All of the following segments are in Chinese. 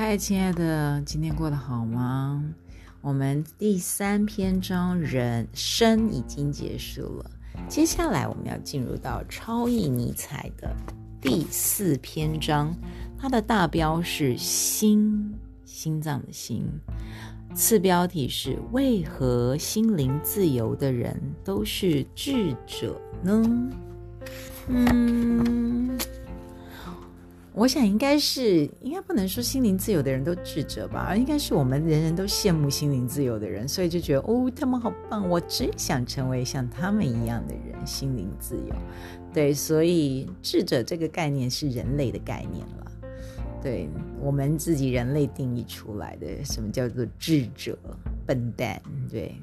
嗨，亲爱的，今天过得好吗？我们第三篇章人生已经结束了，接下来我们要进入到超意尼采的第四篇章，它的大标是心，心脏的心，次标题是为何心灵自由的人都是智者呢？嗯。我想应该是，应该不能说心灵自由的人都智者吧，而应该是我们人人都羡慕心灵自由的人，所以就觉得哦，他们好棒，我真想成为像他们一样的人，心灵自由。对，所以智者这个概念是人类的概念了，对我们自己人类定义出来的，什么叫做智者？笨蛋，对。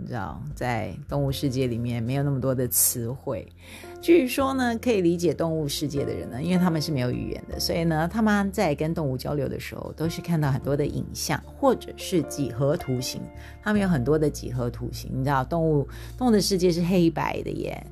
你知道，在动物世界里面没有那么多的词汇。据说呢，可以理解动物世界的人呢，因为他们是没有语言的，所以呢，他们在跟动物交流的时候，都是看到很多的影像或者是几何图形。他们有很多的几何图形。你知道，动物动物的世界是黑白的耶。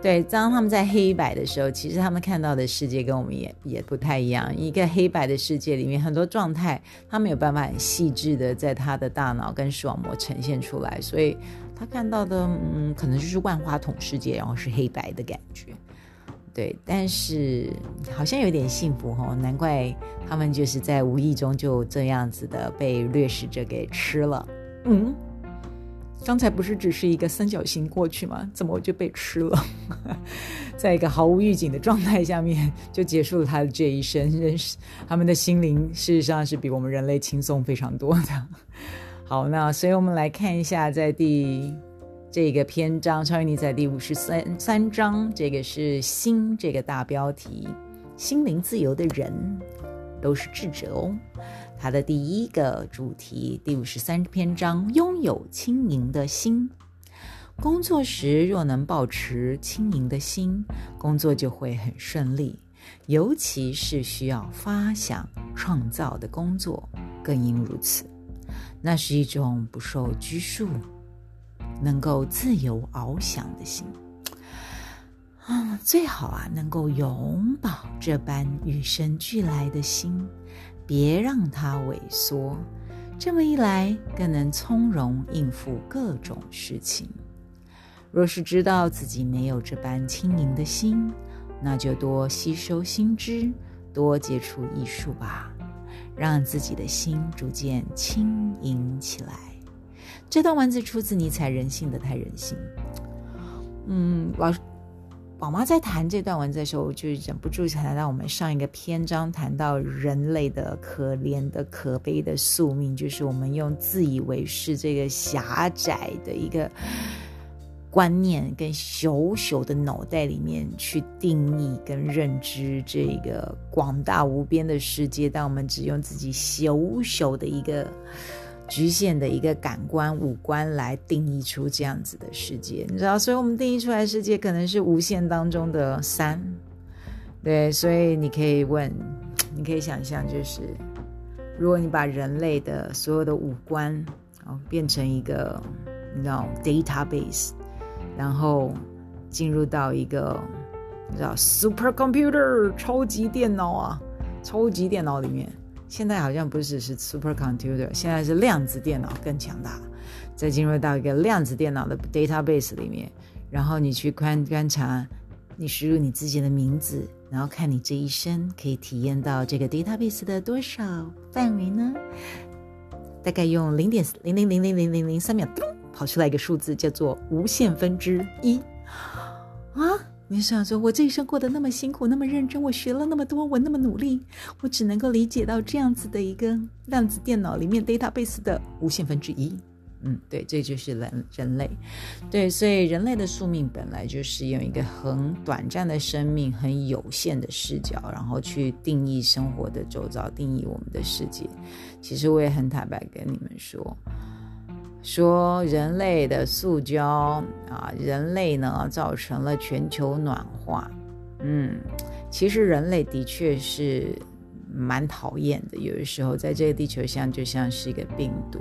对，当他们在黑白的时候，其实他们看到的世界跟我们也也不太一样。一个黑白的世界里面，很多状态他没有办法很细致的在他的大脑跟视网膜呈现出来，所以他看到的，嗯，可能就是万花筒世界，然后是黑白的感觉。对，但是好像有点幸福哦，难怪他们就是在无意中就这样子的被掠食者给吃了。嗯。刚才不是只是一个三角形过去吗？怎么我就被吃了？在一个毫无预警的状态下面，就结束了他的这一生。认识他们的心灵，事实上是比我们人类轻松非常多的。好，那所以我们来看一下，在第这个篇章，超越你在第五十三三章，这个是心这个大标题，心灵自由的人都是智者哦。它的第一个主题，第五十三篇章，拥有轻盈的心。工作时若能保持轻盈的心，工作就会很顺利。尤其是需要发想创造的工作，更应如此。那是一种不受拘束、能够自由翱翔的心。啊，最好啊，能够永葆这般与生俱来的心。别让它萎缩，这么一来，更能从容应付各种事情。若是知道自己没有这般轻盈的心，那就多吸收新知，多接触艺术吧，让自己的心逐渐轻盈起来。这段文字出自尼采《人性的太人性》。嗯，老师。宝妈在谈这段文字的时候，就忍不住谈到我们上一个篇章谈到人类的可怜的、可悲的宿命，就是我们用自以为是这个狭窄的一个观念跟小小的脑袋里面去定义跟认知这个广大无边的世界，但我们只用自己小小的一个。局限的一个感官五官来定义出这样子的世界，你知道，所以我们定义出来世界可能是无限当中的三，对，所以你可以问，你可以想象，就是如果你把人类的所有的五官哦变成一个你知道 database，然后进入到一个你知道 super computer 超级电脑啊，超级电脑里面。现在好像不是是 supercomputer，现在是量子电脑更强大。再进入到一个量子电脑的 database 里面，然后你去观观察，你输入你自己的名字，然后看你这一生可以体验到这个 database 的多少范围呢？大概用零点零零零零零零零三秒，跑出来一个数字，叫做无限分之一啊。你想说，我这一生过得那么辛苦，那么认真，我学了那么多，我那么努力，我只能够理解到这样子的一个量子电脑里面 database 的无限分之一。嗯，对，这就是人人类。对，所以人类的宿命本来就是用一个很短暂的生命、很有限的视角，然后去定义生活的周遭，定义我们的世界。其实我也很坦白跟你们说。说人类的塑胶啊，人类呢造成了全球暖化。嗯，其实人类的确是蛮讨厌的，有的时候在这个地球上就像是一个病毒。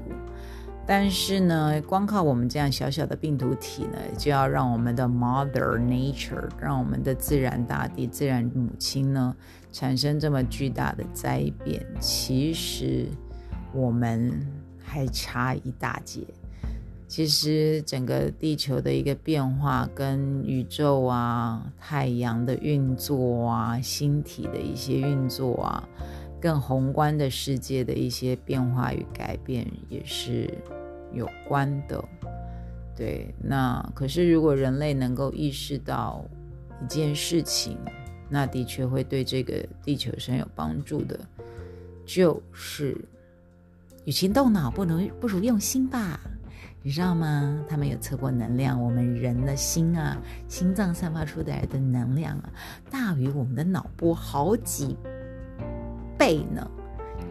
但是呢，光靠我们这样小小的病毒体呢，就要让我们的 Mother Nature，让我们的自然大地、自然母亲呢，产生这么巨大的灾变，其实我们还差一大截。其实整个地球的一个变化，跟宇宙啊、太阳的运作啊、星体的一些运作啊，更宏观的世界的一些变化与改变，也是。有关的，对，那可是如果人类能够意识到一件事情，那的确会对这个地球是很有帮助的，就是与其动脑，不能不如用心吧，你知道吗？他们有测过能量，我们人的心啊，心脏散发出来的能量啊，大于我们的脑波好几倍呢。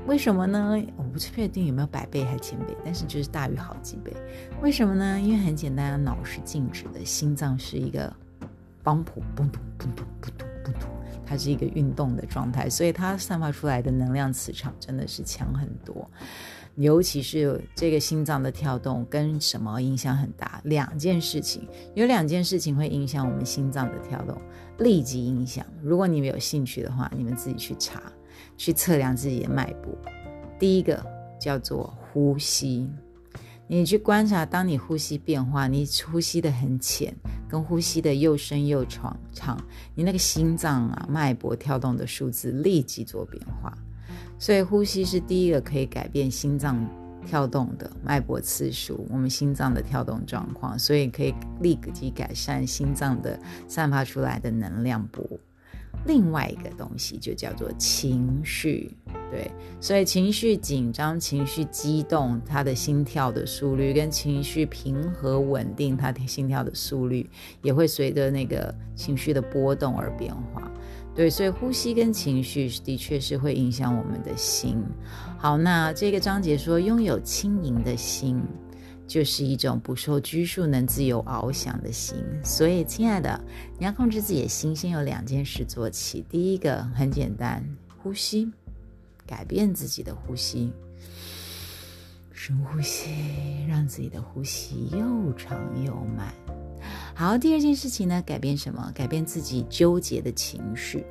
为什么呢？我不确定有没有百倍还千倍，但是就是大于好几倍。为什么呢？因为很简单，脑是静止的，心脏是一个帮谱，嘣咚嘣咚嘣咚嘣咚，它是一个运动的状态，所以它散发出来的能量磁场真的是强很多。尤其是这个心脏的跳动跟什么影响很大？两件事情，有两件事情会影响我们心脏的跳动，立即影响。如果你们有兴趣的话，你们自己去查。去测量自己的脉搏，第一个叫做呼吸。你去观察，当你呼吸变化，你呼吸的很浅，跟呼吸的又深又长长，你那个心脏啊脉搏跳动的数字立即做变化。所以呼吸是第一个可以改变心脏跳动的脉搏次数，我们心脏的跳动状况，所以可以立即改善心脏的散发出来的能量波。另外一个东西就叫做情绪，对，所以情绪紧张、情绪激动，他的心跳的速率跟情绪平和稳定，他的心跳的速率也会随着那个情绪的波动而变化。对，所以呼吸跟情绪的确是会影响我们的心。好，那这个章节说拥有轻盈的心。就是一种不受拘束、能自由翱翔的心。所以，亲爱的，你要控制自己的心，先有两件事做起。第一个很简单，呼吸，改变自己的呼吸，深呼吸，让自己的呼吸又长又慢。好，第二件事情呢，改变什么？改变自己纠结的情绪。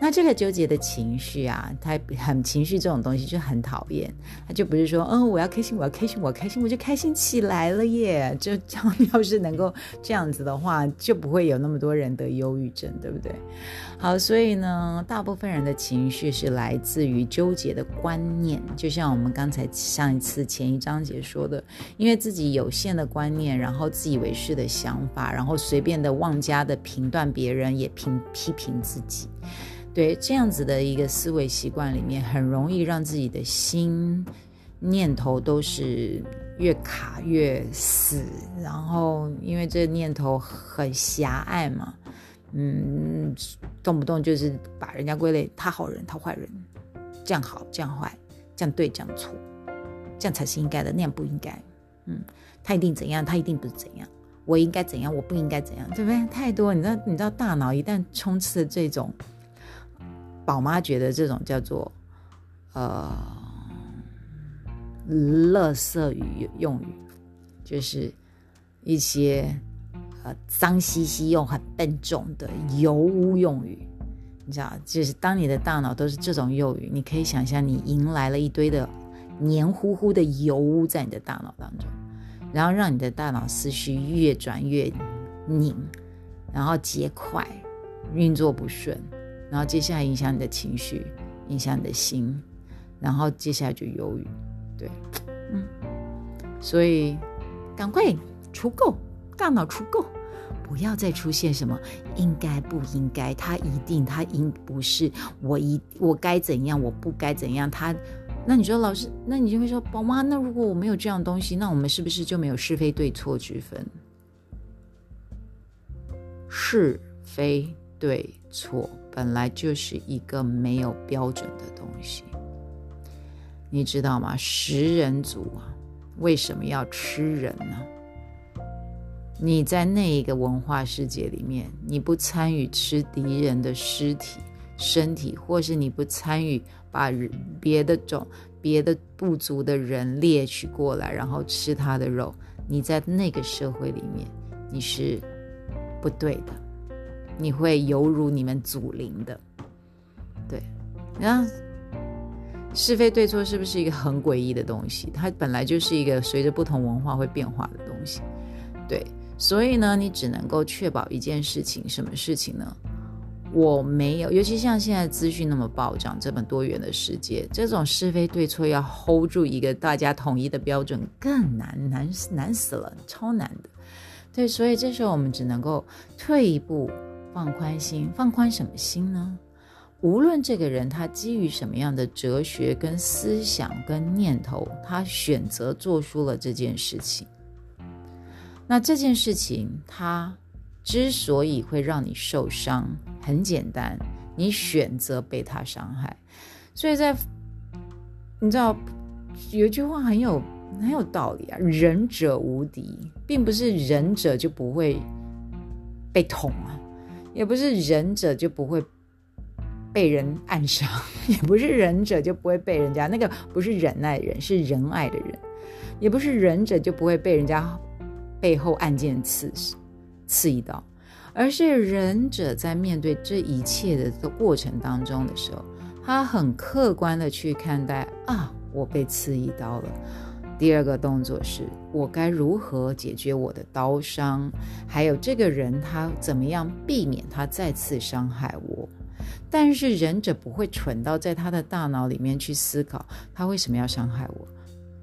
那这个纠结的情绪啊，他很情绪这种东西就很讨厌，他就不是说，嗯，我要开心，我要开心，我开心，我就开心起来了耶。就这样，要是能够这样子的话，就不会有那么多人得忧郁症，对不对？好，所以呢，大部分人的情绪是来自于纠结的观念，就像我们刚才上一次前一章节说的，因为自己有限的观念，然后自以为是的想法，然后随便的妄加的评断别人，也评批评自己。对这样子的一个思维习惯里面，很容易让自己的心念头都是越卡越死，然后因为这念头很狭隘嘛，嗯，动不动就是把人家归类他好人他坏人，这样好这样坏，这样对这样错，这样才是应该的，那样不应该，嗯，他一定怎样，他一定不是怎样，我应该怎样，我不应该怎样，对不对？太多，你知道，你知道大脑一旦充斥这种。宝妈觉得这种叫做呃，垃圾语用语，就是一些呃脏兮兮又很笨重的油污用语。你知道，就是当你的大脑都是这种用语，你可以想象你迎来了一堆的黏糊糊的油污在你的大脑当中，然后让你的大脑思绪越转越拧，然后结块，运作不顺。然后接下来影响你的情绪，影响你的心，然后接下来就忧郁，对，嗯，所以赶快除垢，大脑除垢，不要再出现什么应该不应该，他一定他应不是我一我该怎样，我不该怎样，他那你说老师，那你就会说宝妈，那如果我没有这样东西，那我们是不是就没有是非对错之分？是非对错。本来就是一个没有标准的东西，你知道吗？食人族啊，为什么要吃人呢？你在那一个文化世界里面，你不参与吃敌人的尸体、身体，或是你不参与把别的种别的部族的人猎取过来，然后吃他的肉，你在那个社会里面你是不对的，你会犹如你们祖灵的。对，你看是非对错是不是一个很诡异的东西？它本来就是一个随着不同文化会变化的东西。对，所以呢，你只能够确保一件事情，什么事情呢？我没有，尤其像现在资讯那么暴涨，这么多元的世界，这种是非对错要 hold 住一个大家统一的标准更难，难难死了，超难的。对，所以这时候我们只能够退一步，放宽心，放宽什么心呢？无论这个人他基于什么样的哲学、跟思想、跟念头，他选择做出了这件事情，那这件事情他。之所以会让你受伤，很简单，你选择被他伤害。所以在你知道有一句话很有很有道理啊，“仁者无敌”，并不是仁者就不会被捅啊，也不是忍者就不会被人暗伤，也不是忍者就不会被人家那个不是忍耐人，是仁爱的人，也不是忍者就不会被人家背后暗箭刺死。刺一刀，而是忍者在面对这一切的过程当中的时候，他很客观的去看待啊，我被刺一刀了。第二个动作是我该如何解决我的刀伤，还有这个人他怎么样避免他再次伤害我。但是忍者不会蠢到在他的大脑里面去思考他为什么要伤害我，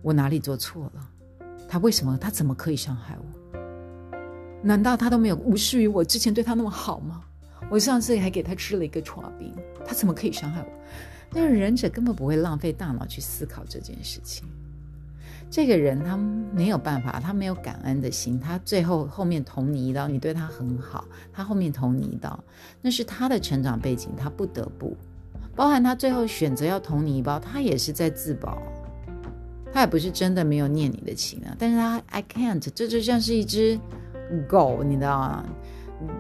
我哪里做错了，他为什么他怎么可以伤害我？难道他都没有无视于我之前对他那么好吗？我上次还给他吃了一个刨冰，他怎么可以伤害我？但是忍者根本不会浪费大脑去思考这件事情。这个人他没有办法，他没有感恩的心，他最后后面捅你一刀，你对他很好，他后面捅你一刀，那是他的成长背景，他不得不，包含他最后选择要捅你一刀，他也是在自保，他也不是真的没有念你的情啊。但是他 I can't，这就像是一只。狗，你知道吗？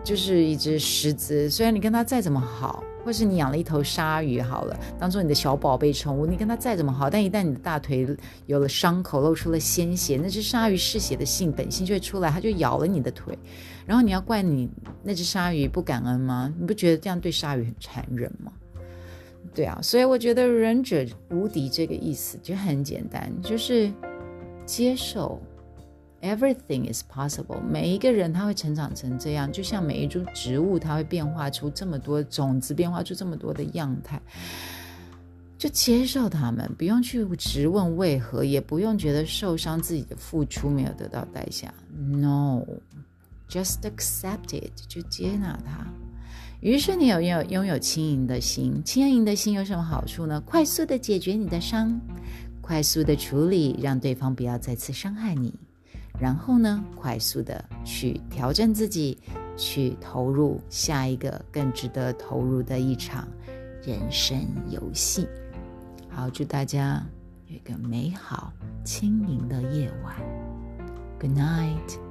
就是一只狮子。虽然你跟他再怎么好，或是你养了一头鲨鱼，好了，当做你的小宝贝宠物，你跟它再怎么好，但一旦你的大腿有了伤口，露出了鲜血，那只鲨鱼嗜血的性本性就会出来，它就咬了你的腿。然后你要怪你那只鲨鱼不感恩吗？你不觉得这样对鲨鱼很残忍吗？对啊，所以我觉得忍者无敌这个意思就很简单，就是接受。Everything is possible。每一个人他会成长成这样，就像每一株植物，它会变化出这么多种子，变化出这么多的样态，就接受他们，不用去质问为何，也不用觉得受伤，自己的付出没有得到代价。No，just accept it，就接纳它。于是你有拥有拥有轻盈的心，轻盈的心有什么好处呢？快速的解决你的伤，快速的处理，让对方不要再次伤害你。然后呢，快速的去调整自己，去投入下一个更值得投入的一场人生游戏。好，祝大家有一个美好轻盈的夜晚。Good night。